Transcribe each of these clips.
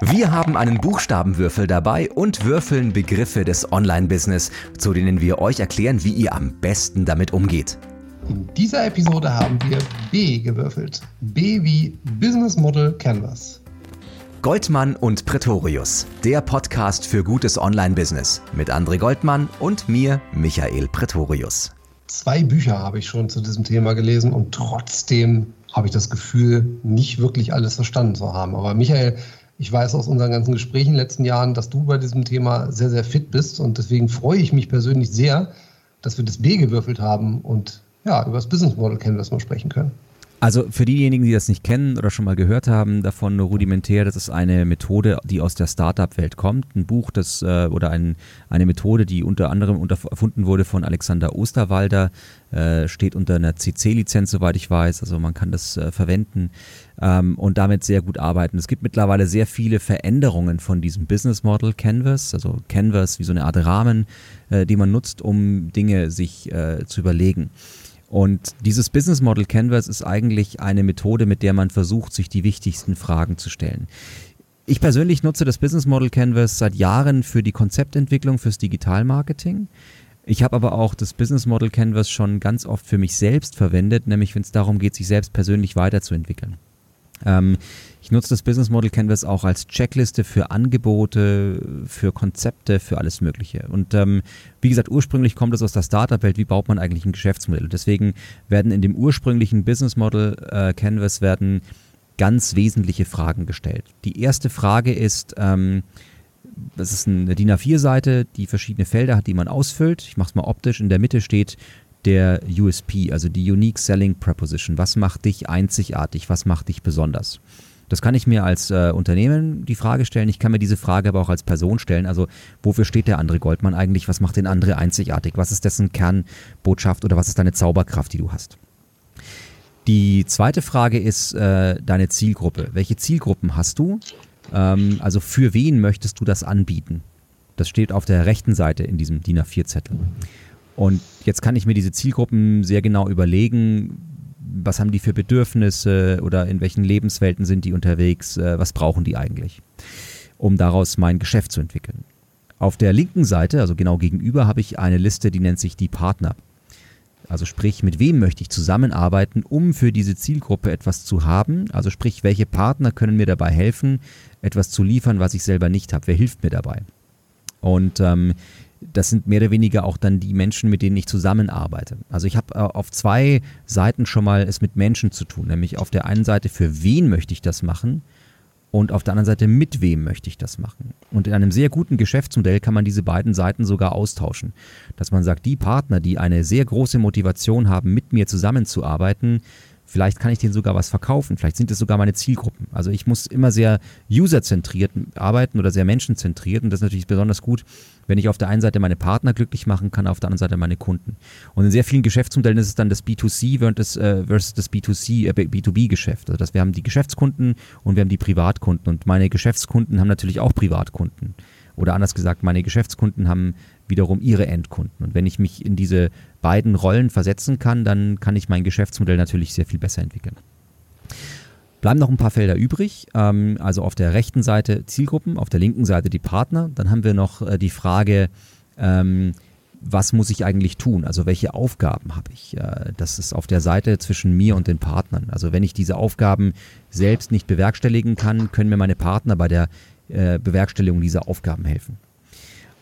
Wir haben einen Buchstabenwürfel dabei und würfeln Begriffe des Online-Business, zu denen wir euch erklären, wie ihr am besten damit umgeht. In dieser Episode haben wir B gewürfelt. B wie Business Model Canvas. Goldmann und Pretorius, der Podcast für gutes Online-Business mit André Goldmann und mir, Michael Pretorius. Zwei Bücher habe ich schon zu diesem Thema gelesen und trotzdem habe ich das Gefühl, nicht wirklich alles verstanden zu haben. Aber Michael, ich weiß aus unseren ganzen Gesprächen in den letzten Jahren, dass du bei diesem Thema sehr, sehr fit bist und deswegen freue ich mich persönlich sehr, dass wir das B gewürfelt haben und ja, über das Business Model Canvas mal sprechen können. Also für diejenigen, die das nicht kennen oder schon mal gehört haben davon, rudimentär, das ist eine Methode, die aus der Startup-Welt kommt. Ein Buch, das äh, oder ein, eine Methode, die unter anderem unter, erfunden wurde von Alexander Osterwalder, äh, steht unter einer CC-Lizenz, soweit ich weiß. Also man kann das äh, verwenden ähm, und damit sehr gut arbeiten. Es gibt mittlerweile sehr viele Veränderungen von diesem Business Model Canvas, also Canvas wie so eine Art Rahmen, äh, die man nutzt, um Dinge sich äh, zu überlegen. Und dieses Business Model Canvas ist eigentlich eine Methode, mit der man versucht, sich die wichtigsten Fragen zu stellen. Ich persönlich nutze das Business Model Canvas seit Jahren für die Konzeptentwicklung, fürs Digitalmarketing. Ich habe aber auch das Business Model Canvas schon ganz oft für mich selbst verwendet, nämlich wenn es darum geht, sich selbst persönlich weiterzuentwickeln. Ähm, ich nutze das Business Model Canvas auch als Checkliste für Angebote, für Konzepte, für alles Mögliche. Und ähm, wie gesagt, ursprünglich kommt es aus der Startup-Welt. Wie baut man eigentlich ein Geschäftsmodell? Deswegen werden in dem ursprünglichen Business Model äh, Canvas werden ganz wesentliche Fragen gestellt. Die erste Frage ist, ähm, das ist eine DIN A4-Seite, die verschiedene Felder hat, die man ausfüllt. Ich mache es mal optisch. In der Mitte steht der USP, also die Unique Selling Proposition. Was macht dich einzigartig? Was macht dich besonders? Das kann ich mir als äh, Unternehmen die Frage stellen. Ich kann mir diese Frage aber auch als Person stellen. Also, wofür steht der andere Goldmann eigentlich? Was macht den andere einzigartig? Was ist dessen Kernbotschaft oder was ist deine Zauberkraft, die du hast? Die zweite Frage ist äh, deine Zielgruppe. Welche Zielgruppen hast du? Ähm, also, für wen möchtest du das anbieten? Das steht auf der rechten Seite in diesem DIN A4-Zettel. Und jetzt kann ich mir diese Zielgruppen sehr genau überlegen, was haben die für Bedürfnisse oder in welchen Lebenswelten sind die unterwegs, äh, was brauchen die eigentlich, um daraus mein Geschäft zu entwickeln. Auf der linken Seite, also genau gegenüber, habe ich eine Liste, die nennt sich die Partner. Also sprich, mit wem möchte ich zusammenarbeiten, um für diese Zielgruppe etwas zu haben? Also sprich, welche Partner können mir dabei helfen, etwas zu liefern, was ich selber nicht habe? Wer hilft mir dabei? Und ähm, das sind mehr oder weniger auch dann die Menschen, mit denen ich zusammenarbeite. Also ich habe äh, auf zwei Seiten schon mal es mit Menschen zu tun, nämlich auf der einen Seite, für wen möchte ich das machen und auf der anderen Seite, mit wem möchte ich das machen. Und in einem sehr guten Geschäftsmodell kann man diese beiden Seiten sogar austauschen. Dass man sagt, die Partner, die eine sehr große Motivation haben, mit mir zusammenzuarbeiten, Vielleicht kann ich denen sogar was verkaufen. Vielleicht sind es sogar meine Zielgruppen. Also ich muss immer sehr userzentriert arbeiten oder sehr menschenzentriert. Und das ist natürlich besonders gut, wenn ich auf der einen Seite meine Partner glücklich machen kann, auf der anderen Seite meine Kunden. Und in sehr vielen Geschäftsmodellen ist es dann das B2C versus, äh, versus das B2C, äh, B2B-Geschäft. Also dass wir haben die Geschäftskunden und wir haben die Privatkunden. Und meine Geschäftskunden haben natürlich auch Privatkunden. Oder anders gesagt, meine Geschäftskunden haben wiederum ihre Endkunden. Und wenn ich mich in diese beiden Rollen versetzen kann, dann kann ich mein Geschäftsmodell natürlich sehr viel besser entwickeln. Bleiben noch ein paar Felder übrig. Ähm, also auf der rechten Seite Zielgruppen, auf der linken Seite die Partner. Dann haben wir noch äh, die Frage, ähm, was muss ich eigentlich tun? Also welche Aufgaben habe ich? Äh, das ist auf der Seite zwischen mir und den Partnern. Also wenn ich diese Aufgaben selbst nicht bewerkstelligen kann, können mir meine Partner bei der äh, Bewerkstelligung dieser Aufgaben helfen.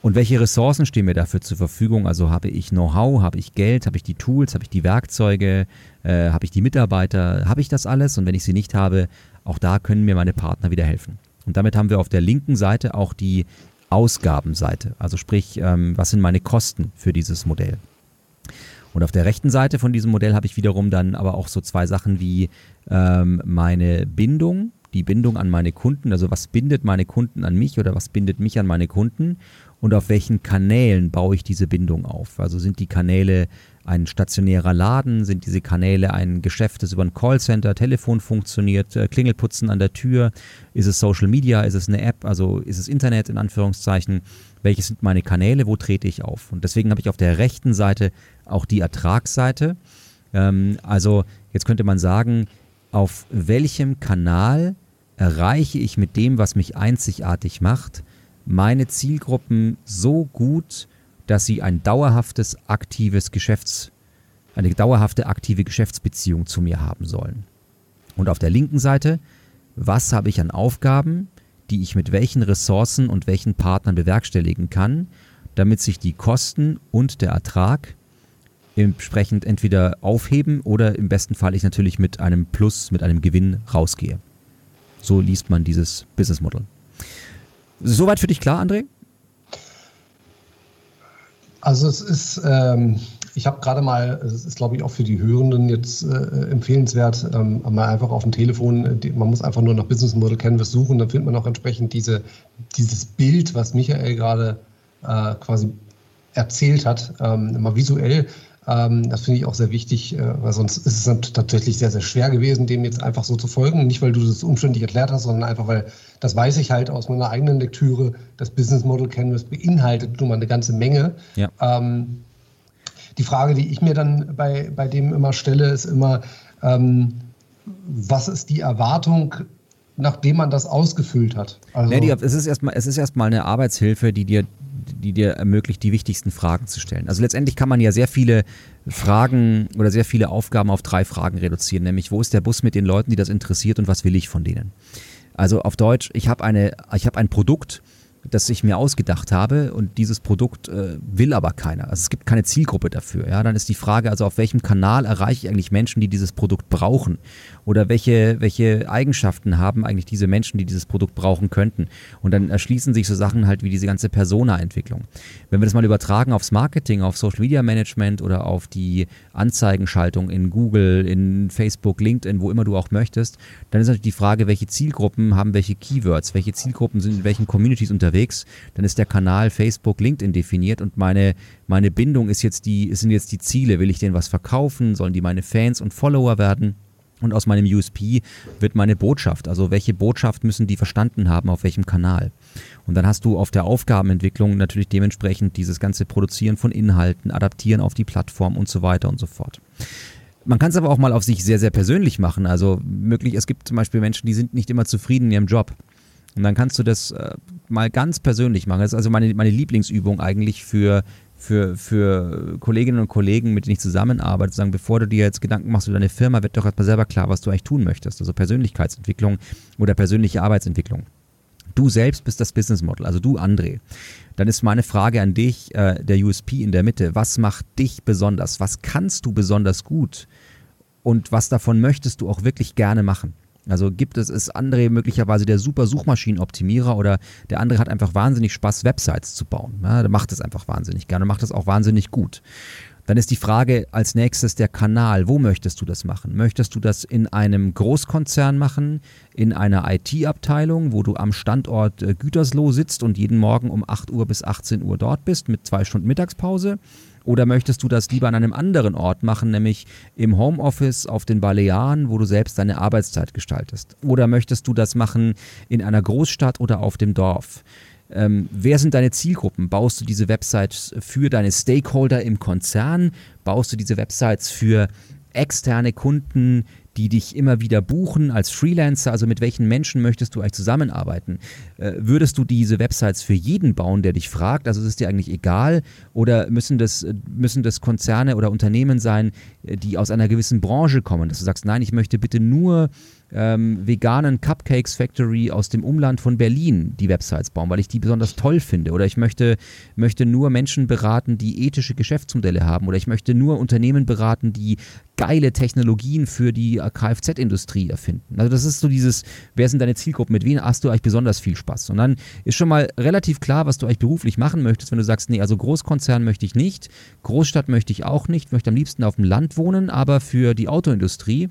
Und welche Ressourcen stehen mir dafür zur Verfügung? Also habe ich Know-how, habe ich Geld, habe ich die Tools, habe ich die Werkzeuge, äh, habe ich die Mitarbeiter, habe ich das alles? Und wenn ich sie nicht habe, auch da können mir meine Partner wieder helfen. Und damit haben wir auf der linken Seite auch die Ausgabenseite. Also sprich, ähm, was sind meine Kosten für dieses Modell? Und auf der rechten Seite von diesem Modell habe ich wiederum dann aber auch so zwei Sachen wie ähm, meine Bindung, die Bindung an meine Kunden, also was bindet meine Kunden an mich oder was bindet mich an meine Kunden und auf welchen Kanälen baue ich diese Bindung auf. Also sind die Kanäle ein stationärer Laden, sind diese Kanäle ein Geschäft, das über ein Callcenter, Telefon funktioniert, äh, Klingelputzen an der Tür, ist es Social Media, ist es eine App, also ist es Internet in Anführungszeichen, welche sind meine Kanäle, wo trete ich auf. Und deswegen habe ich auf der rechten Seite auch die Ertragsseite. Ähm, also jetzt könnte man sagen, auf welchem Kanal erreiche ich mit dem, was mich einzigartig macht, meine Zielgruppen so gut, dass sie ein dauerhaftes, aktives Geschäfts, eine dauerhafte, aktive Geschäftsbeziehung zu mir haben sollen. Und auf der linken Seite, was habe ich an Aufgaben, die ich mit welchen Ressourcen und welchen Partnern bewerkstelligen kann, damit sich die Kosten und der Ertrag entsprechend entweder aufheben oder im besten Fall ich natürlich mit einem Plus, mit einem Gewinn rausgehe. So liest man dieses Business Model. Soweit für dich klar, André? Also es ist, ähm, ich habe gerade mal, es ist glaube ich auch für die Hörenden jetzt äh, empfehlenswert, ähm, mal einfach auf dem Telefon, die, man muss einfach nur nach Business Model Canvas suchen, dann findet man auch entsprechend diese, dieses Bild, was Michael gerade äh, quasi erzählt hat, ähm, mal visuell ähm, das finde ich auch sehr wichtig, äh, weil sonst ist es tatsächlich sehr, sehr schwer gewesen, dem jetzt einfach so zu folgen. Nicht, weil du das umständlich erklärt hast, sondern einfach, weil das weiß ich halt aus meiner eigenen Lektüre. Das Business Model Canvas beinhaltet nun mal eine ganze Menge. Ja. Ähm, die Frage, die ich mir dann bei, bei dem immer stelle, ist immer, ähm, was ist die Erwartung nachdem man das ausgefüllt hat. Also nee, die, es ist erstmal, es ist erstmal eine Arbeitshilfe, die dir die dir ermöglicht, die wichtigsten Fragen zu stellen. Also letztendlich kann man ja sehr viele Fragen oder sehr viele Aufgaben auf drei Fragen reduzieren, nämlich wo ist der Bus mit den Leuten, die das interessiert und was will ich von denen? Also auf Deutsch, ich habe eine, ein Produkt, das ich mir ausgedacht habe und dieses Produkt äh, will aber keiner. Also es gibt keine Zielgruppe dafür. Ja, dann ist die Frage, also auf welchem Kanal erreiche ich eigentlich Menschen, die dieses Produkt brauchen? Oder welche, welche Eigenschaften haben eigentlich diese Menschen, die dieses Produkt brauchen könnten? Und dann erschließen sich so Sachen halt wie diese ganze Persona-Entwicklung. Wenn wir das mal übertragen aufs Marketing, auf Social Media Management oder auf die Anzeigenschaltung in Google, in Facebook, LinkedIn, wo immer du auch möchtest, dann ist natürlich die Frage, welche Zielgruppen haben welche Keywords, welche Zielgruppen sind in welchen Communities unterwegs, dann ist der Kanal Facebook, LinkedIn definiert und meine, meine Bindung ist jetzt die, sind jetzt die Ziele. Will ich denen was verkaufen? Sollen die meine Fans und Follower werden? Und aus meinem USP wird meine Botschaft. Also welche Botschaft müssen die verstanden haben, auf welchem Kanal. Und dann hast du auf der Aufgabenentwicklung natürlich dementsprechend dieses ganze Produzieren von Inhalten, Adaptieren auf die Plattform und so weiter und so fort. Man kann es aber auch mal auf sich sehr, sehr persönlich machen. Also möglich, es gibt zum Beispiel Menschen, die sind nicht immer zufrieden in ihrem Job. Und dann kannst du das äh, mal ganz persönlich machen. Das ist also meine, meine Lieblingsübung eigentlich für für, für Kolleginnen und Kollegen, mit denen ich zusammenarbeite, sagen, bevor du dir jetzt Gedanken machst über deine Firma, wird doch erstmal selber klar, was du eigentlich tun möchtest. Also Persönlichkeitsentwicklung oder persönliche Arbeitsentwicklung. Du selbst bist das Business Model, also du, André. Dann ist meine Frage an dich, äh, der USP in der Mitte. Was macht dich besonders? Was kannst du besonders gut? Und was davon möchtest du auch wirklich gerne machen? Also gibt es, ist André möglicherweise der super Suchmaschinenoptimierer oder der andere hat einfach wahnsinnig Spaß, Websites zu bauen. Ja, der macht es einfach wahnsinnig gerne, macht es auch wahnsinnig gut. Dann ist die Frage als nächstes der Kanal. Wo möchtest du das machen? Möchtest du das in einem Großkonzern machen, in einer IT-Abteilung, wo du am Standort äh, Gütersloh sitzt und jeden Morgen um 8 Uhr bis 18 Uhr dort bist mit zwei Stunden Mittagspause? Oder möchtest du das lieber an einem anderen Ort machen, nämlich im Homeoffice auf den Balearen, wo du selbst deine Arbeitszeit gestaltest? Oder möchtest du das machen in einer Großstadt oder auf dem Dorf? Ähm, wer sind deine Zielgruppen? Baust du diese Websites für deine Stakeholder im Konzern? Baust du diese Websites für externe Kunden, die dich immer wieder buchen als Freelancer? Also mit welchen Menschen möchtest du eigentlich zusammenarbeiten? Äh, würdest du diese Websites für jeden bauen, der dich fragt? Also ist es dir eigentlich egal? Oder müssen das, müssen das Konzerne oder Unternehmen sein, äh, die aus einer gewissen Branche kommen? Dass du sagst, nein, ich möchte bitte nur ähm, veganen Cupcakes Factory aus dem Umland von Berlin die Websites bauen, weil ich die besonders toll finde. Oder ich möchte, möchte nur Menschen beraten, die ethische Geschäftsmodelle haben. Oder ich möchte nur Unternehmen beraten, die geile Technologien für die Kfz-Industrie erfinden. Also das ist so dieses, wer sind deine Zielgruppen, mit wem hast du eigentlich besonders viel Spaß? Und dann ist schon mal relativ klar, was du eigentlich beruflich machen möchtest, wenn du sagst, nee, also Großkonzern möchte ich nicht, Großstadt möchte ich auch nicht, möchte am liebsten auf dem Land wohnen, aber für die Autoindustrie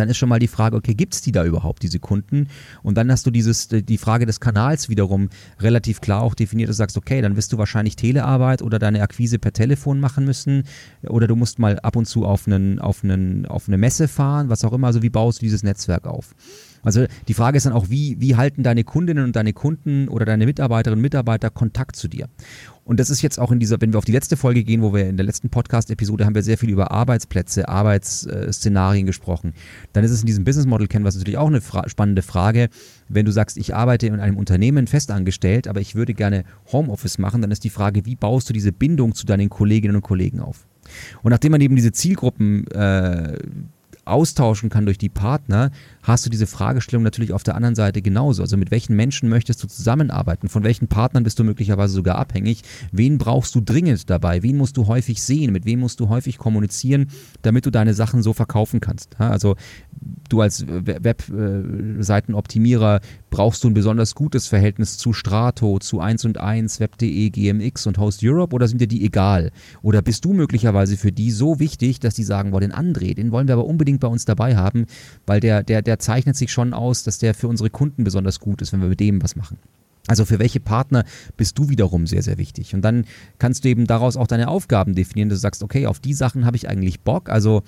dann ist schon mal die Frage, okay, gibt es die da überhaupt, diese Kunden? Und dann hast du dieses, die Frage des Kanals wiederum relativ klar auch definiert, du sagst, okay, dann wirst du wahrscheinlich Telearbeit oder deine Akquise per Telefon machen müssen oder du musst mal ab und zu auf, einen, auf, einen, auf eine Messe fahren, was auch immer, also wie baust du dieses Netzwerk auf? Also die Frage ist dann auch, wie, wie halten deine Kundinnen und deine Kunden oder deine Mitarbeiterinnen und Mitarbeiter Kontakt zu dir? Und das ist jetzt auch in dieser, wenn wir auf die letzte Folge gehen, wo wir in der letzten Podcast-Episode haben wir sehr viel über Arbeitsplätze, Arbeitsszenarien gesprochen. Dann ist es in diesem Business Model Canvas natürlich auch eine fra spannende Frage. Wenn du sagst, ich arbeite in einem Unternehmen festangestellt, aber ich würde gerne Homeoffice machen, dann ist die Frage, wie baust du diese Bindung zu deinen Kolleginnen und Kollegen auf? Und nachdem man eben diese Zielgruppen äh, austauschen kann durch die Partner, hast du diese Fragestellung natürlich auf der anderen Seite genauso. Also mit welchen Menschen möchtest du zusammenarbeiten? Von welchen Partnern bist du möglicherweise sogar abhängig? Wen brauchst du dringend dabei? Wen musst du häufig sehen? Mit wem musst du häufig kommunizieren, damit du deine Sachen so verkaufen kannst? Also du als Webseitenoptimierer brauchst du ein besonders gutes Verhältnis zu Strato, zu 1 und 1, Web.de, GMX und Host Europe oder sind dir die egal? Oder bist du möglicherweise für die so wichtig, dass die sagen, boah, den André, den wollen wir aber unbedingt bei uns dabei haben, weil der, der, der zeichnet sich schon aus, dass der für unsere Kunden besonders gut ist, wenn wir mit dem was machen. Also für welche Partner bist du wiederum sehr, sehr wichtig. Und dann kannst du eben daraus auch deine Aufgaben definieren, dass du sagst, okay, auf die Sachen habe ich eigentlich Bock. Also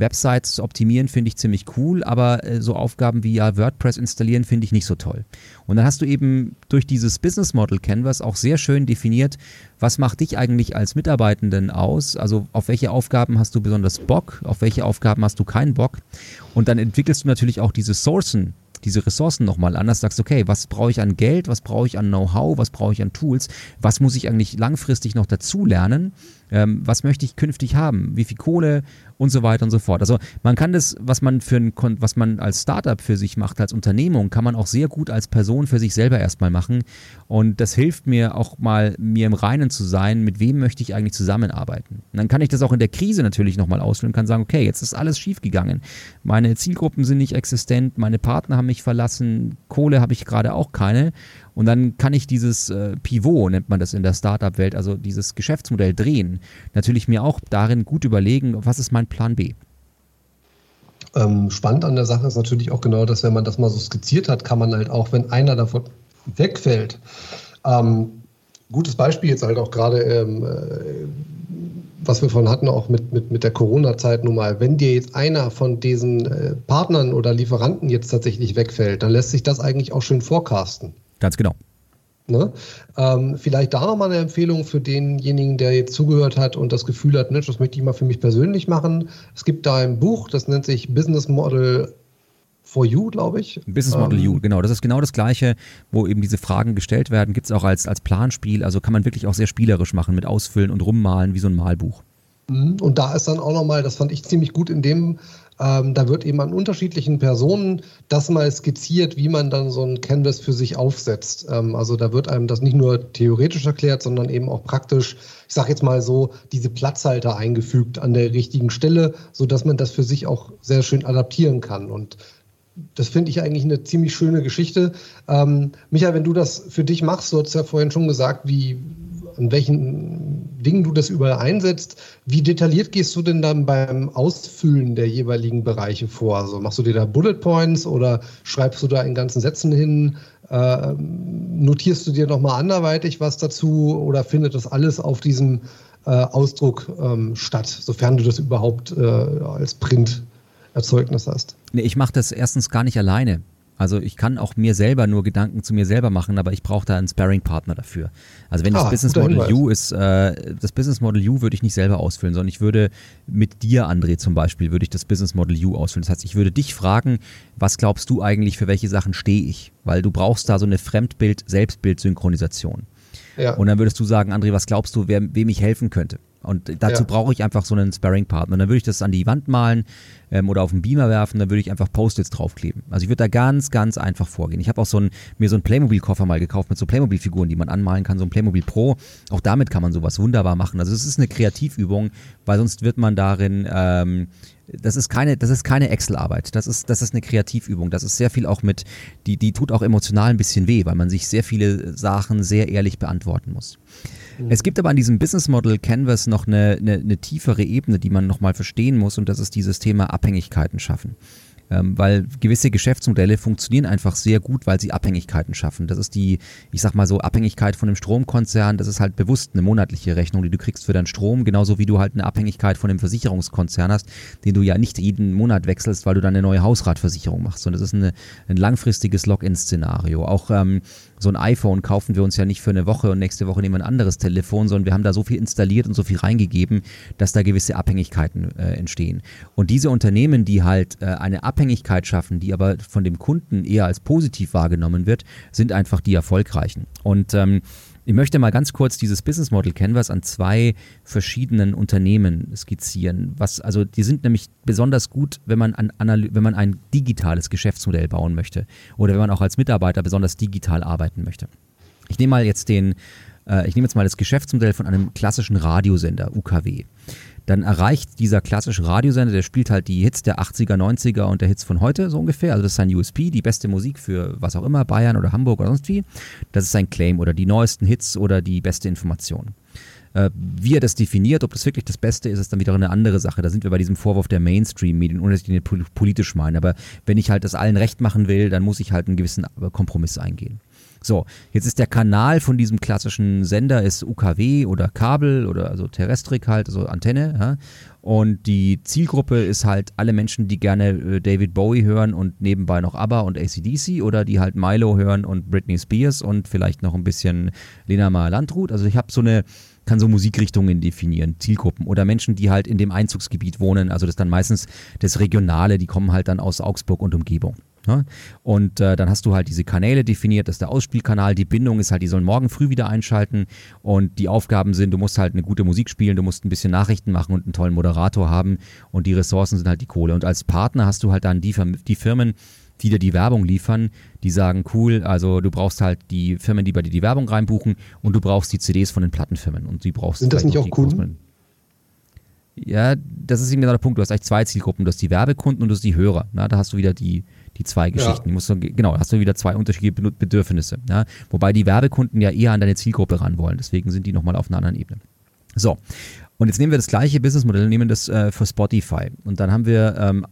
Websites optimieren finde ich ziemlich cool, aber äh, so Aufgaben wie ja WordPress installieren finde ich nicht so toll. Und dann hast du eben durch dieses Business Model Canvas auch sehr schön definiert, was macht dich eigentlich als Mitarbeitenden aus? Also auf welche Aufgaben hast du besonders Bock, auf welche Aufgaben hast du keinen Bock? Und dann entwickelst du natürlich auch diese Sourcen diese Ressourcen nochmal anders, sagst, okay, was brauche ich an Geld, was brauche ich an Know-how, was brauche ich an Tools, was muss ich eigentlich langfristig noch dazu lernen, ähm, was möchte ich künftig haben, wie viel Kohle und so weiter und so fort. Also man kann das, was man für ein, was man als Startup für sich macht, als Unternehmung, kann man auch sehr gut als Person für sich selber erstmal machen. Und das hilft mir auch mal, mir im Reinen zu sein, mit wem möchte ich eigentlich zusammenarbeiten. Und dann kann ich das auch in der Krise natürlich nochmal ausführen und kann sagen, okay, jetzt ist alles schiefgegangen. Meine Zielgruppen sind nicht existent, meine Partner haben mich verlassen, Kohle habe ich gerade auch keine. Und dann kann ich dieses äh, Pivot, nennt man das in der Startup-Welt, also dieses Geschäftsmodell drehen, natürlich mir auch darin gut überlegen, was ist mein Plan B. Ähm, spannend an der Sache ist natürlich auch genau, dass wenn man das mal so skizziert hat, kann man halt auch, wenn einer davon wegfällt, ähm, gutes Beispiel jetzt halt auch gerade, ähm, äh, was wir von hatten, auch mit, mit, mit der Corona-Zeit nun mal, wenn dir jetzt einer von diesen äh, Partnern oder Lieferanten jetzt tatsächlich wegfällt, dann lässt sich das eigentlich auch schön forecasten. Ganz genau. Ne? Ähm, vielleicht da nochmal eine Empfehlung für denjenigen, der jetzt zugehört hat und das Gefühl hat, Mensch, das möchte ich mal für mich persönlich machen. Es gibt da ein Buch, das nennt sich Business Model for You, glaube ich. Business Model ähm, You, genau. Das ist genau das Gleiche, wo eben diese Fragen gestellt werden. Gibt es auch als, als Planspiel. Also kann man wirklich auch sehr spielerisch machen mit Ausfüllen und Rummalen wie so ein Malbuch. Mhm. Und da ist dann auch nochmal, das fand ich ziemlich gut in dem ähm, da wird eben an unterschiedlichen Personen das mal skizziert, wie man dann so ein Canvas für sich aufsetzt. Ähm, also da wird einem das nicht nur theoretisch erklärt, sondern eben auch praktisch, ich sage jetzt mal so, diese Platzhalter eingefügt an der richtigen Stelle, sodass man das für sich auch sehr schön adaptieren kann. Und das finde ich eigentlich eine ziemlich schöne Geschichte. Ähm, Michael, wenn du das für dich machst, du hast ja vorhin schon gesagt, wie, an welchen Dingen du das überall einsetzt. Wie detailliert gehst du denn dann beim Ausfüllen der jeweiligen Bereiche vor? Also machst du dir da Bullet Points oder schreibst du da in ganzen Sätzen hin? Äh, notierst du dir nochmal anderweitig was dazu oder findet das alles auf diesem äh, Ausdruck ähm, statt, sofern du das überhaupt äh, als Printerzeugnis hast? Nee, ich mache das erstens gar nicht alleine. Also ich kann auch mir selber nur Gedanken zu mir selber machen, aber ich brauche da einen Sparring-Partner dafür. Also wenn ah, das Business Model Hinweis. U ist, äh, das Business Model U würde ich nicht selber ausfüllen, sondern ich würde mit dir, André zum Beispiel, würde ich das Business Model U ausfüllen. Das heißt, ich würde dich fragen, was glaubst du eigentlich, für welche Sachen stehe ich? Weil du brauchst da so eine Fremdbild-Selbstbild-Synchronisation. Ja. Und dann würdest du sagen, André, was glaubst du, wer, wem ich helfen könnte? Und dazu ja. brauche ich einfach so einen Sparring-Partner. Dann würde ich das an die Wand malen ähm, oder auf den Beamer werfen, dann würde ich einfach Post-its draufkleben. Also ich würde da ganz, ganz einfach vorgehen. Ich habe auch so ein, mir so einen Playmobil-Koffer mal gekauft mit so Playmobil-Figuren, die man anmalen kann, so ein Playmobil Pro. Auch damit kann man sowas wunderbar machen. Also es ist eine Kreativübung, weil sonst wird man darin ähm, das ist keine, das ist keine Excel-Arbeit. Das ist, das ist eine Kreativübung. Das ist sehr viel auch mit, die, die tut auch emotional ein bisschen weh, weil man sich sehr viele Sachen sehr ehrlich beantworten muss. Mhm. Es gibt aber an diesem Business Model Canvas noch eine, eine, eine tiefere Ebene, die man nochmal verstehen muss und das ist dieses Thema Abhängigkeiten schaffen. Ähm, weil gewisse Geschäftsmodelle funktionieren einfach sehr gut, weil sie Abhängigkeiten schaffen. Das ist die, ich sag mal so, Abhängigkeit von einem Stromkonzern. Das ist halt bewusst eine monatliche Rechnung, die du kriegst für deinen Strom, genauso wie du halt eine Abhängigkeit von einem Versicherungskonzern hast, den du ja nicht jeden Monat wechselst, weil du dann eine neue Hausratversicherung machst. Und das ist eine, ein langfristiges Login-Szenario. Auch ähm, so ein iPhone kaufen wir uns ja nicht für eine Woche und nächste Woche nehmen wir ein anderes Telefon, sondern wir haben da so viel installiert und so viel reingegeben, dass da gewisse Abhängigkeiten äh, entstehen. Und diese Unternehmen, die halt äh, eine Abhängigkeit schaffen, die aber von dem Kunden eher als positiv wahrgenommen wird, sind einfach die erfolgreichen. Und ähm, ich möchte mal ganz kurz dieses Business Model Canvas an zwei verschiedenen Unternehmen skizzieren. Was, also die sind nämlich besonders gut, wenn man, an, wenn man ein digitales Geschäftsmodell bauen möchte oder wenn man auch als Mitarbeiter besonders digital arbeiten möchte. Ich nehme mal jetzt den, äh, ich nehme jetzt mal das Geschäftsmodell von einem klassischen Radiosender, UKW dann erreicht dieser klassische Radiosender, der spielt halt die Hits der 80er, 90er und der Hits von heute so ungefähr. Also das ist sein USP, die beste Musik für was auch immer, Bayern oder Hamburg oder sonst wie. Das ist sein Claim oder die neuesten Hits oder die beste Information. Äh, wie er das definiert, ob das wirklich das Beste ist, ist dann wieder eine andere Sache. Da sind wir bei diesem Vorwurf der Mainstream-Medien, ohne dass ich den politisch meine. Aber wenn ich halt das allen recht machen will, dann muss ich halt einen gewissen Kompromiss eingehen. So, jetzt ist der Kanal von diesem klassischen Sender ist UKW oder Kabel oder also Terrestrik halt, also Antenne. Ja? Und die Zielgruppe ist halt alle Menschen, die gerne äh, David Bowie hören und nebenbei noch ABBA und ACDC oder die halt Milo hören und Britney Spears und vielleicht noch ein bisschen Lena Meyer Landrut. Also ich habe so eine kann so Musikrichtungen definieren, Zielgruppen oder Menschen, die halt in dem Einzugsgebiet wohnen. Also das ist dann meistens das Regionale, die kommen halt dann aus Augsburg und Umgebung. Ne? Und äh, dann hast du halt diese Kanäle definiert, das ist der Ausspielkanal, die Bindung ist halt, die sollen morgen früh wieder einschalten und die Aufgaben sind, du musst halt eine gute Musik spielen, du musst ein bisschen Nachrichten machen und einen tollen Moderator haben und die Ressourcen sind halt die Kohle. Und als Partner hast du halt dann die, die Firmen, die dir die Werbung liefern, die sagen, cool, also du brauchst halt die Firmen, die bei dir die Werbung reinbuchen und du brauchst die CDs von den Plattenfirmen und die brauchst Sind das nicht auch Kunden? Ja, das ist eben genau der Punkt. Du hast eigentlich zwei Zielgruppen. Du hast die Werbekunden und du hast die Hörer. Na, da hast du wieder die, die zwei Geschichten. Ja. Musst du, genau, hast du wieder zwei unterschiedliche Bedürfnisse. Ja? Wobei die Werbekunden ja eher an deine Zielgruppe ran wollen. Deswegen sind die nochmal auf einer anderen Ebene. So. Und jetzt nehmen wir das gleiche Businessmodell, nehmen das äh, für Spotify. Und dann haben wir ähm,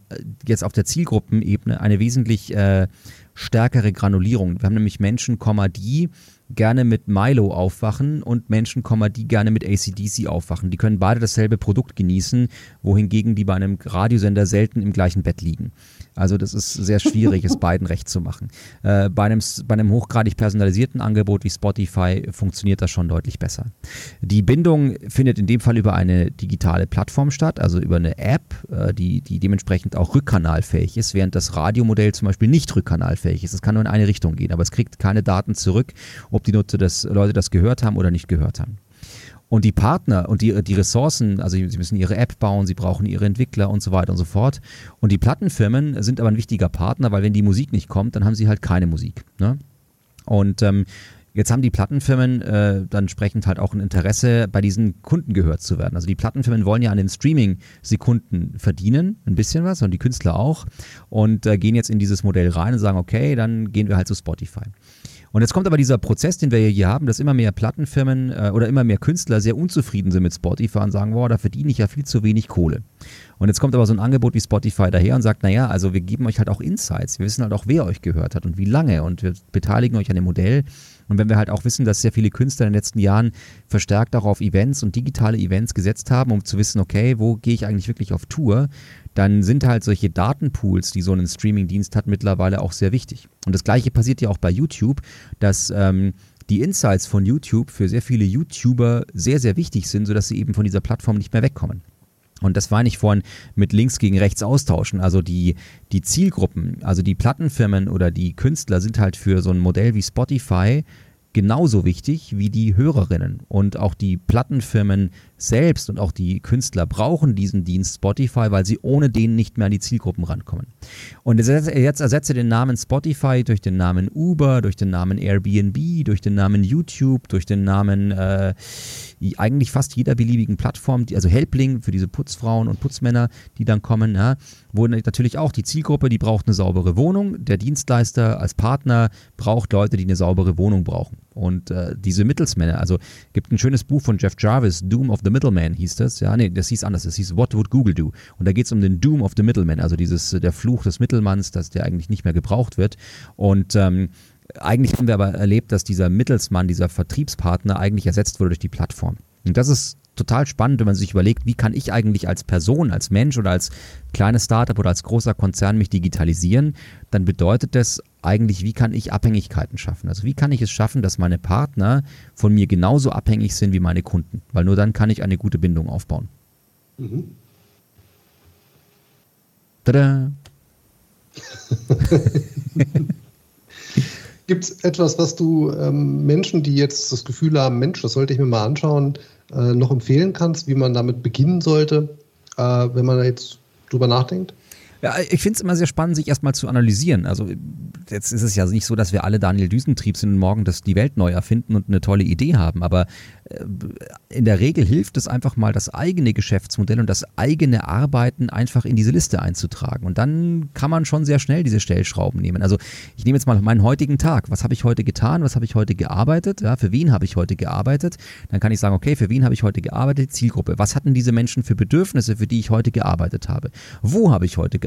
jetzt auf der Zielgruppenebene eine wesentlich äh, stärkere Granulierung. Wir haben nämlich Menschen, die gerne mit Milo aufwachen und Menschen, die gerne mit ACDC aufwachen. Die können beide dasselbe Produkt genießen, wohingegen die bei einem Radiosender selten im gleichen Bett liegen. Also das ist sehr schwierig, es beiden recht zu machen. Äh, bei, einem, bei einem hochgradig personalisierten Angebot wie Spotify funktioniert das schon deutlich besser. Die Bindung findet in dem Fall über eine digitale Plattform statt, also über eine App, äh, die, die dementsprechend auch rückkanalfähig ist, während das Radiomodell zum Beispiel nicht rückkanalfähig ist. Es kann nur in eine Richtung gehen, aber es kriegt keine Daten zurück, ob die Nutzer das, Leute das gehört haben oder nicht gehört haben. Und die Partner und die, die Ressourcen, also sie müssen ihre App bauen, sie brauchen ihre Entwickler und so weiter und so fort. Und die Plattenfirmen sind aber ein wichtiger Partner, weil wenn die Musik nicht kommt, dann haben sie halt keine Musik. Ne? Und ähm, Jetzt haben die Plattenfirmen äh, dann entsprechend halt auch ein Interesse, bei diesen Kunden gehört zu werden. Also die Plattenfirmen wollen ja an den Streaming-Sekunden verdienen, ein bisschen was, und die Künstler auch, und äh, gehen jetzt in dieses Modell rein und sagen, okay, dann gehen wir halt zu Spotify. Und jetzt kommt aber dieser Prozess, den wir hier haben, dass immer mehr Plattenfirmen äh, oder immer mehr Künstler sehr unzufrieden sind mit Spotify und sagen, boah, da verdiene ich ja viel zu wenig Kohle. Und jetzt kommt aber so ein Angebot wie Spotify daher und sagt, naja, also wir geben euch halt auch Insights. Wir wissen halt auch, wer euch gehört hat und wie lange und wir beteiligen euch an dem Modell. Und wenn wir halt auch wissen, dass sehr viele Künstler in den letzten Jahren verstärkt auch auf Events und digitale Events gesetzt haben, um zu wissen, okay, wo gehe ich eigentlich wirklich auf Tour, dann sind halt solche Datenpools, die so ein Streamingdienst hat, mittlerweile auch sehr wichtig. Und das gleiche passiert ja auch bei YouTube, dass ähm, die Insights von YouTube für sehr viele YouTuber sehr, sehr wichtig sind, sodass sie eben von dieser Plattform nicht mehr wegkommen. Und das war nicht vorhin mit links gegen rechts austauschen. Also die, die Zielgruppen, also die Plattenfirmen oder die Künstler sind halt für so ein Modell wie Spotify genauso wichtig wie die Hörerinnen. Und auch die Plattenfirmen selbst und auch die Künstler brauchen diesen Dienst Spotify, weil sie ohne den nicht mehr an die Zielgruppen rankommen. Und jetzt ersetze den Namen Spotify durch den Namen Uber, durch den Namen Airbnb, durch den Namen YouTube, durch den Namen äh, eigentlich fast jeder beliebigen Plattform, die, also Helpling für diese Putzfrauen und Putzmänner, die dann kommen, ja, wo natürlich auch die Zielgruppe, die braucht eine saubere Wohnung. Der Dienstleister als Partner braucht Leute, die eine saubere Wohnung brauchen. Und äh, diese Mittelsmänner, also gibt ein schönes Buch von Jeff Jarvis, Doom of the Middleman hieß das. Ja, nee, das hieß anders, das hieß What Would Google Do? Und da geht es um den Doom of the Middleman, also dieses, der Fluch des Mittelmanns, dass der eigentlich nicht mehr gebraucht wird. Und ähm, eigentlich haben wir aber erlebt, dass dieser Mittelsmann, dieser Vertriebspartner eigentlich ersetzt wurde durch die Plattform. Und das ist total spannend, wenn man sich überlegt, wie kann ich eigentlich als Person, als Mensch oder als kleines Startup oder als großer Konzern mich digitalisieren, dann bedeutet das eigentlich, wie kann ich Abhängigkeiten schaffen? Also wie kann ich es schaffen, dass meine Partner von mir genauso abhängig sind wie meine Kunden? Weil nur dann kann ich eine gute Bindung aufbauen. Mhm. Tada! Gibt es etwas, was du ähm, Menschen, die jetzt das Gefühl haben, Mensch, das sollte ich mir mal anschauen, äh, noch empfehlen kannst, wie man damit beginnen sollte, äh, wenn man da jetzt drüber nachdenkt? Ja, ich finde es immer sehr spannend, sich erstmal zu analysieren. Also jetzt ist es ja nicht so, dass wir alle Daniel Düsentrieb sind und morgen das die Welt neu erfinden und eine tolle Idee haben, aber äh, in der Regel hilft es einfach mal, das eigene Geschäftsmodell und das eigene Arbeiten einfach in diese Liste einzutragen. Und dann kann man schon sehr schnell diese Stellschrauben nehmen. Also ich nehme jetzt mal meinen heutigen Tag. Was habe ich heute getan? Was habe ich heute gearbeitet? Ja, für wen habe ich heute gearbeitet? Dann kann ich sagen, okay, für wen habe ich heute gearbeitet? Zielgruppe. Was hatten diese Menschen für Bedürfnisse, für die ich heute gearbeitet habe? Wo habe ich heute gearbeitet?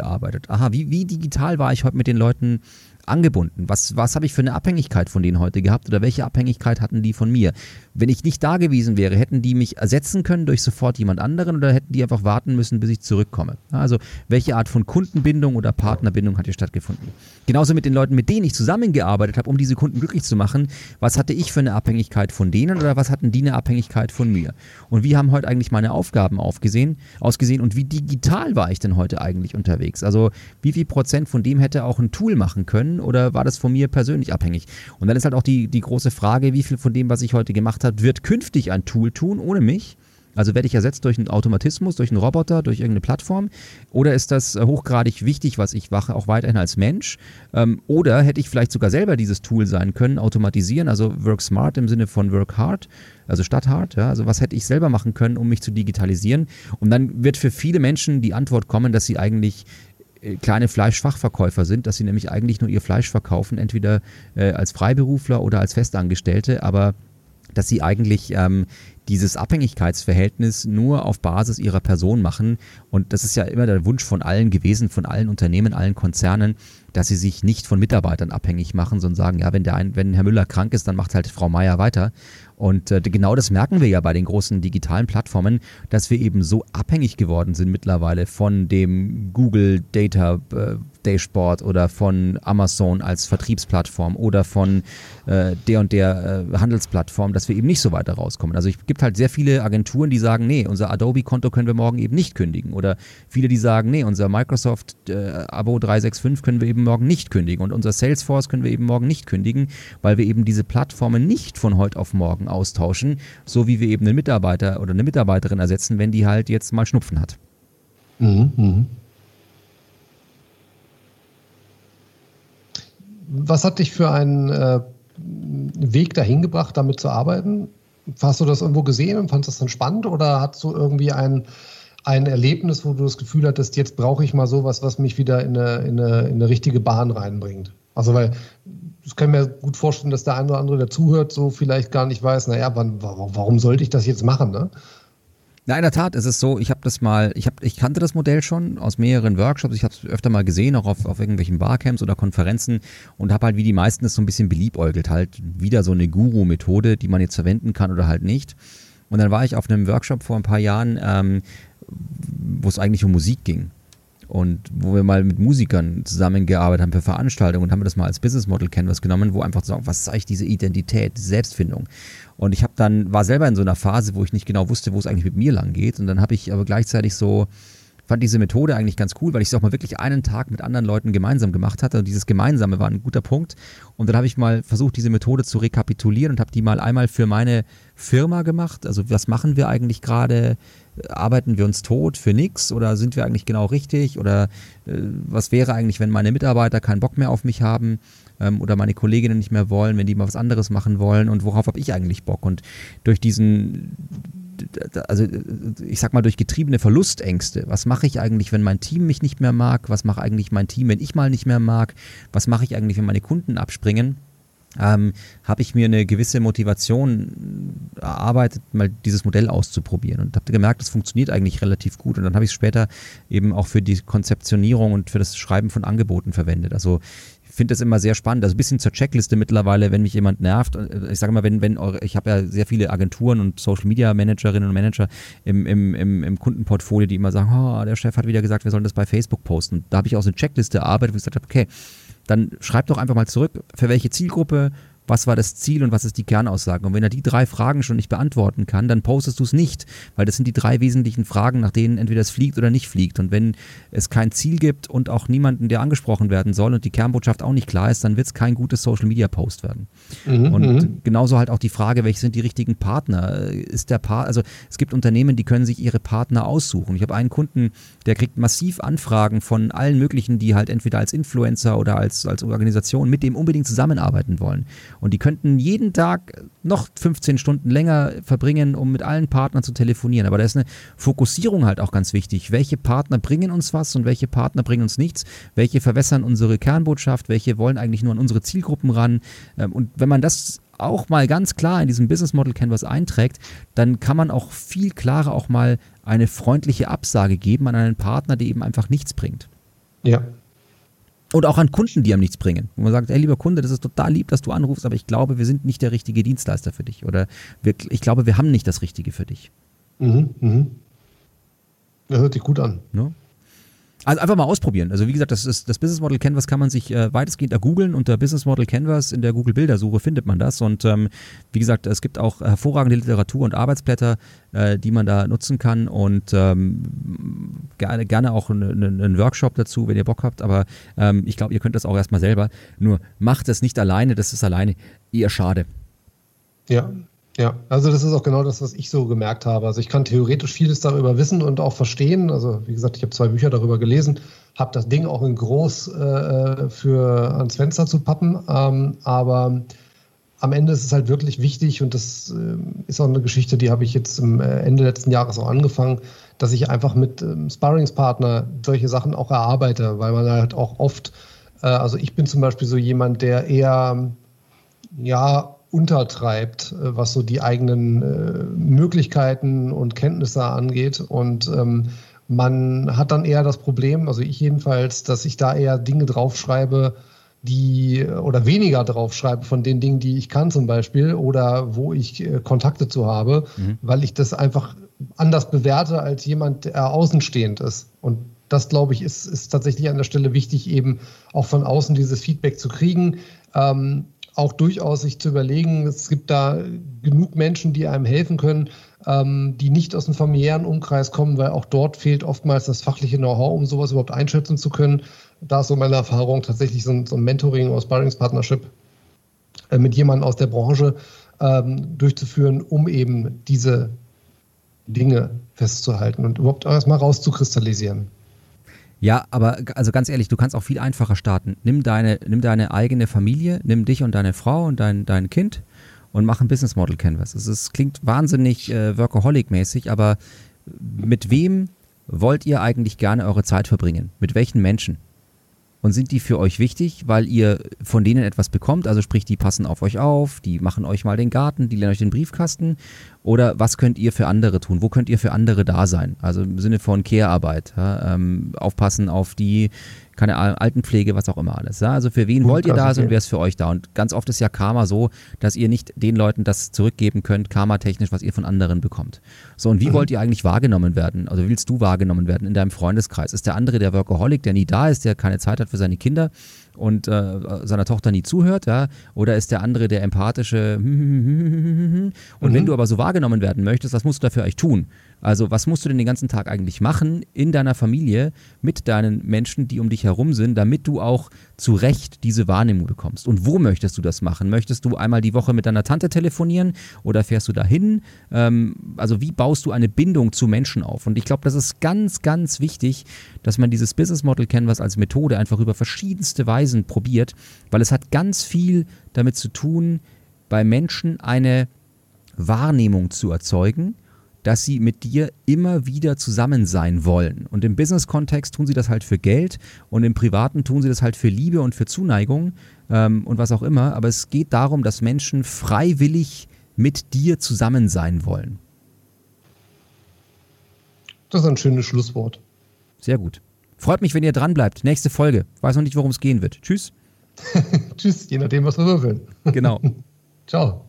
Aha, wie, wie digital war ich heute mit den Leuten angebunden? Was, was habe ich für eine Abhängigkeit von denen heute gehabt oder welche Abhängigkeit hatten die von mir? Wenn ich nicht da gewesen wäre, hätten die mich ersetzen können durch sofort jemand anderen oder hätten die einfach warten müssen, bis ich zurückkomme? Also welche Art von Kundenbindung oder Partnerbindung hat hier stattgefunden? Genauso mit den Leuten, mit denen ich zusammengearbeitet habe, um diese Kunden glücklich zu machen. Was hatte ich für eine Abhängigkeit von denen oder was hatten die eine Abhängigkeit von mir? Und wie haben heute eigentlich meine Aufgaben aufgesehen, ausgesehen und wie digital war ich denn heute eigentlich unterwegs? Also wie viel Prozent von dem hätte auch ein Tool machen können oder war das von mir persönlich abhängig? Und dann ist halt auch die, die große Frage, wie viel von dem, was ich heute gemacht habe, wird künftig ein Tool tun ohne mich? Also werde ich ersetzt durch einen Automatismus, durch einen Roboter, durch irgendeine Plattform? Oder ist das äh, hochgradig wichtig, was ich mache, auch weiterhin als Mensch? Ähm, oder hätte ich vielleicht sogar selber dieses Tool sein können, automatisieren, also Work Smart im Sinne von Work Hard, also statt Hard. Ja? Also was hätte ich selber machen können, um mich zu digitalisieren? Und dann wird für viele Menschen die Antwort kommen, dass sie eigentlich kleine Fleischfachverkäufer sind, dass sie nämlich eigentlich nur ihr Fleisch verkaufen, entweder äh, als Freiberufler oder als Festangestellte, aber dass sie eigentlich ähm, dieses Abhängigkeitsverhältnis nur auf Basis ihrer Person machen. Und das ist ja immer der Wunsch von allen gewesen, von allen Unternehmen, allen Konzernen, dass sie sich nicht von Mitarbeitern abhängig machen, sondern sagen, ja, wenn, der ein, wenn Herr Müller krank ist, dann macht halt Frau Meier weiter. Und äh, genau das merken wir ja bei den großen digitalen Plattformen, dass wir eben so abhängig geworden sind mittlerweile von dem Google Data äh, Dashboard oder von Amazon als Vertriebsplattform oder von äh, der und der äh, Handelsplattform, dass wir eben nicht so weiter rauskommen. Also es gibt halt sehr viele Agenturen, die sagen, nee, unser Adobe-Konto können wir morgen eben nicht kündigen. Oder viele, die sagen, nee, unser Microsoft-Abo äh, 365 können wir eben morgen nicht kündigen. Und unser Salesforce können wir eben morgen nicht kündigen, weil wir eben diese Plattformen nicht von heute auf morgen austauschen, so wie wir eben einen Mitarbeiter oder eine Mitarbeiterin ersetzen, wenn die halt jetzt mal Schnupfen hat. Mhm, mh. Was hat dich für einen äh, Weg dahin gebracht, damit zu arbeiten? Hast du das irgendwo gesehen und fandest das dann spannend oder hast du irgendwie ein, ein Erlebnis, wo du das Gefühl hattest, jetzt brauche ich mal sowas, was mich wieder in eine, in eine, in eine richtige Bahn reinbringt? Also, weil das kann ich mir gut vorstellen, dass der eine oder andere, der zuhört, so vielleicht gar nicht weiß, naja, wann, warum, sollte ich das jetzt machen? Ne? Na, in der Tat ist es so, ich habe das mal, ich, hab, ich kannte das Modell schon aus mehreren Workshops, ich habe es öfter mal gesehen, auch auf, auf irgendwelchen Barcamps oder Konferenzen und habe halt wie die meisten es so ein bisschen beliebäugelt, halt wieder so eine Guru-Methode, die man jetzt verwenden kann oder halt nicht. Und dann war ich auf einem Workshop vor ein paar Jahren, ähm, wo es eigentlich um Musik ging und wo wir mal mit Musikern zusammengearbeitet haben für Veranstaltungen und haben das mal als Business Model Canvas genommen, wo einfach so, was ist eigentlich diese Identität, Selbstfindung. Und ich habe dann, war selber in so einer Phase, wo ich nicht genau wusste, wo es eigentlich mit mir lang geht. Und dann habe ich aber gleichzeitig so, fand diese Methode eigentlich ganz cool, weil ich es auch mal wirklich einen Tag mit anderen Leuten gemeinsam gemacht hatte. Und dieses Gemeinsame war ein guter Punkt. Und dann habe ich mal versucht, diese Methode zu rekapitulieren und habe die mal einmal für meine Firma gemacht. Also was machen wir eigentlich gerade? arbeiten wir uns tot für nichts oder sind wir eigentlich genau richtig oder äh, was wäre eigentlich, wenn meine Mitarbeiter keinen Bock mehr auf mich haben ähm, oder meine Kolleginnen nicht mehr wollen, wenn die mal was anderes machen wollen und worauf habe ich eigentlich Bock und durch diesen also ich sag mal durch getriebene Verlustängste, was mache ich eigentlich, wenn mein Team mich nicht mehr mag, was mache eigentlich mein Team, wenn ich mal nicht mehr mag, was mache ich eigentlich, wenn meine Kunden abspringen, ähm, habe ich mir eine gewisse Motivation erarbeitet, mal dieses Modell auszuprobieren? Und habe gemerkt, das funktioniert eigentlich relativ gut. Und dann habe ich es später eben auch für die Konzeptionierung und für das Schreiben von Angeboten verwendet. Also finde das immer sehr spannend. Also ein bisschen zur Checkliste mittlerweile, wenn mich jemand nervt. Ich sage mal, wenn, wenn eure, ich habe ja sehr viele Agenturen und Social Media Managerinnen und Manager im, im, im, im Kundenportfolio, die immer sagen, oh, der Chef hat wieder gesagt, wir sollen das bei Facebook posten. Da habe ich auch so eine Checkliste erarbeitet, wo ich gesagt habe, okay, dann schreibt doch einfach mal zurück, für welche Zielgruppe, was war das Ziel und was ist die Kernaussage. Und wenn er die drei Fragen schon nicht beantworten kann, dann postest du es nicht, weil das sind die drei wesentlichen Fragen, nach denen entweder es fliegt oder nicht fliegt. Und wenn es kein Ziel gibt und auch niemanden, der angesprochen werden soll und die Kernbotschaft auch nicht klar ist, dann wird es kein gutes Social Media Post werden. Mhm, und mhm. genauso halt auch die Frage, welche sind die richtigen Partner? Ist der Part, also es gibt Unternehmen, die können sich ihre Partner aussuchen. Ich habe einen Kunden, der kriegt massiv Anfragen von allen möglichen, die halt entweder als Influencer oder als, als Organisation mit dem unbedingt zusammenarbeiten wollen. Und die könnten jeden Tag noch 15 Stunden länger verbringen, um mit allen Partnern zu telefonieren. Aber da ist eine Fokussierung halt auch ganz wichtig. Welche Partner bringen uns was und welche Partner bringen uns nichts? Welche verwässern unsere Kernbotschaft? Welche wollen eigentlich nur an unsere Zielgruppen ran? Ähm, und wenn man das auch mal ganz klar in diesem Business Model Canvas einträgt, dann kann man auch viel klarer auch mal eine freundliche Absage geben an einen Partner, der eben einfach nichts bringt. Ja, und auch an Kunden, die einem nichts bringen. Wo man sagt, hey lieber Kunde, das ist total lieb, dass du anrufst, aber ich glaube, wir sind nicht der richtige Dienstleister für dich. Oder wir, ich glaube, wir haben nicht das Richtige für dich. Mhm, mhm. Das hört sich gut an. No? Also einfach mal ausprobieren. Also wie gesagt, das, ist, das Business Model Canvas kann man sich äh, weitestgehend ergoogeln. Unter Business Model Canvas in der Google Bildersuche findet man das. Und ähm, wie gesagt, es gibt auch hervorragende Literatur und Arbeitsblätter, äh, die man da nutzen kann. Und ähm, gerne, gerne auch einen Workshop dazu, wenn ihr Bock habt. Aber ähm, ich glaube, ihr könnt das auch erstmal selber. Nur macht es nicht alleine, das ist alleine eher schade. Ja, ja, also das ist auch genau das, was ich so gemerkt habe. Also ich kann theoretisch vieles darüber wissen und auch verstehen. Also wie gesagt, ich habe zwei Bücher darüber gelesen, habe das Ding auch in groß äh, für ans Fenster zu pappen. Ähm, aber am Ende ist es halt wirklich wichtig und das äh, ist auch eine Geschichte, die habe ich jetzt im äh, Ende letzten Jahres auch angefangen, dass ich einfach mit ähm, Sparringspartner solche Sachen auch erarbeite, weil man halt auch oft, äh, also ich bin zum Beispiel so jemand, der eher ja untertreibt, äh, was so die eigenen äh, Möglichkeiten und Kenntnisse angeht. Und ähm, man hat dann eher das Problem, also ich jedenfalls, dass ich da eher Dinge draufschreibe, die oder weniger draufschreibe von den Dingen, die ich kann zum Beispiel oder wo ich äh, Kontakte zu habe, mhm. weil ich das einfach anders bewerte als jemand, der außenstehend ist. Und das, glaube ich, ist, ist tatsächlich an der Stelle wichtig, eben auch von außen dieses Feedback zu kriegen. Ähm, auch durchaus sich zu überlegen, es gibt da genug Menschen, die einem helfen können, ähm, die nicht aus dem familiären Umkreis kommen, weil auch dort fehlt oftmals das fachliche Know-how, um sowas überhaupt einschätzen zu können. Da ist so meine Erfahrung tatsächlich so ein, so ein Mentoring oder Sparringspartnership äh, mit jemandem aus der Branche ähm, durchzuführen, um eben diese Dinge festzuhalten und überhaupt erstmal rauszukristallisieren. Ja, aber also ganz ehrlich, du kannst auch viel einfacher starten. Nimm deine, nimm deine eigene Familie, nimm dich und deine Frau und dein, dein Kind und mach ein Business Model Canvas. Es ist, klingt wahnsinnig äh, Workaholic-mäßig, aber mit wem wollt ihr eigentlich gerne eure Zeit verbringen? Mit welchen Menschen? Und sind die für euch wichtig, weil ihr von denen etwas bekommt? Also sprich, die passen auf euch auf, die machen euch mal den Garten, die lernen euch den Briefkasten. Oder was könnt ihr für andere tun? Wo könnt ihr für andere da sein? Also im Sinne von Care-Arbeit. Ja, ähm, aufpassen auf die keine Altenpflege, was auch immer alles. Ja? Also für wen wollt ihr da sein und wer ist für euch da? Und ganz oft ist ja Karma so, dass ihr nicht den Leuten das zurückgeben könnt, karmatechnisch, was ihr von anderen bekommt. So, und wie mhm. wollt ihr eigentlich wahrgenommen werden? Also willst du wahrgenommen werden in deinem Freundeskreis? Ist der andere der Workaholic, der nie da ist, der keine Zeit hat für seine Kinder? Und äh, seiner Tochter nie zuhört, ja, oder ist der andere der empathische und mhm. wenn du aber so wahrgenommen werden möchtest, was musst du dafür eigentlich tun? Also was musst du denn den ganzen Tag eigentlich machen in deiner Familie mit deinen Menschen, die um dich herum sind, damit du auch zu Recht diese Wahrnehmung bekommst? Und wo möchtest du das machen? Möchtest du einmal die Woche mit deiner Tante telefonieren oder fährst du dahin? Ähm, also wie baust du eine Bindung zu Menschen auf? Und ich glaube, das ist ganz, ganz wichtig, dass man dieses Business Model Canvas als Methode einfach über verschiedenste Weisen probiert, weil es hat ganz viel damit zu tun, bei Menschen eine Wahrnehmung zu erzeugen, dass sie mit dir immer wieder zusammen sein wollen. Und im Business-Kontext tun sie das halt für Geld und im Privaten tun sie das halt für Liebe und für Zuneigung ähm, und was auch immer. Aber es geht darum, dass Menschen freiwillig mit dir zusammen sein wollen. Das ist ein schönes Schlusswort. Sehr gut. Freut mich, wenn ihr dran bleibt. Nächste Folge. Weiß noch nicht, worum es gehen wird. Tschüss. Tschüss, je nachdem, was wir würfeln. Genau. Ciao.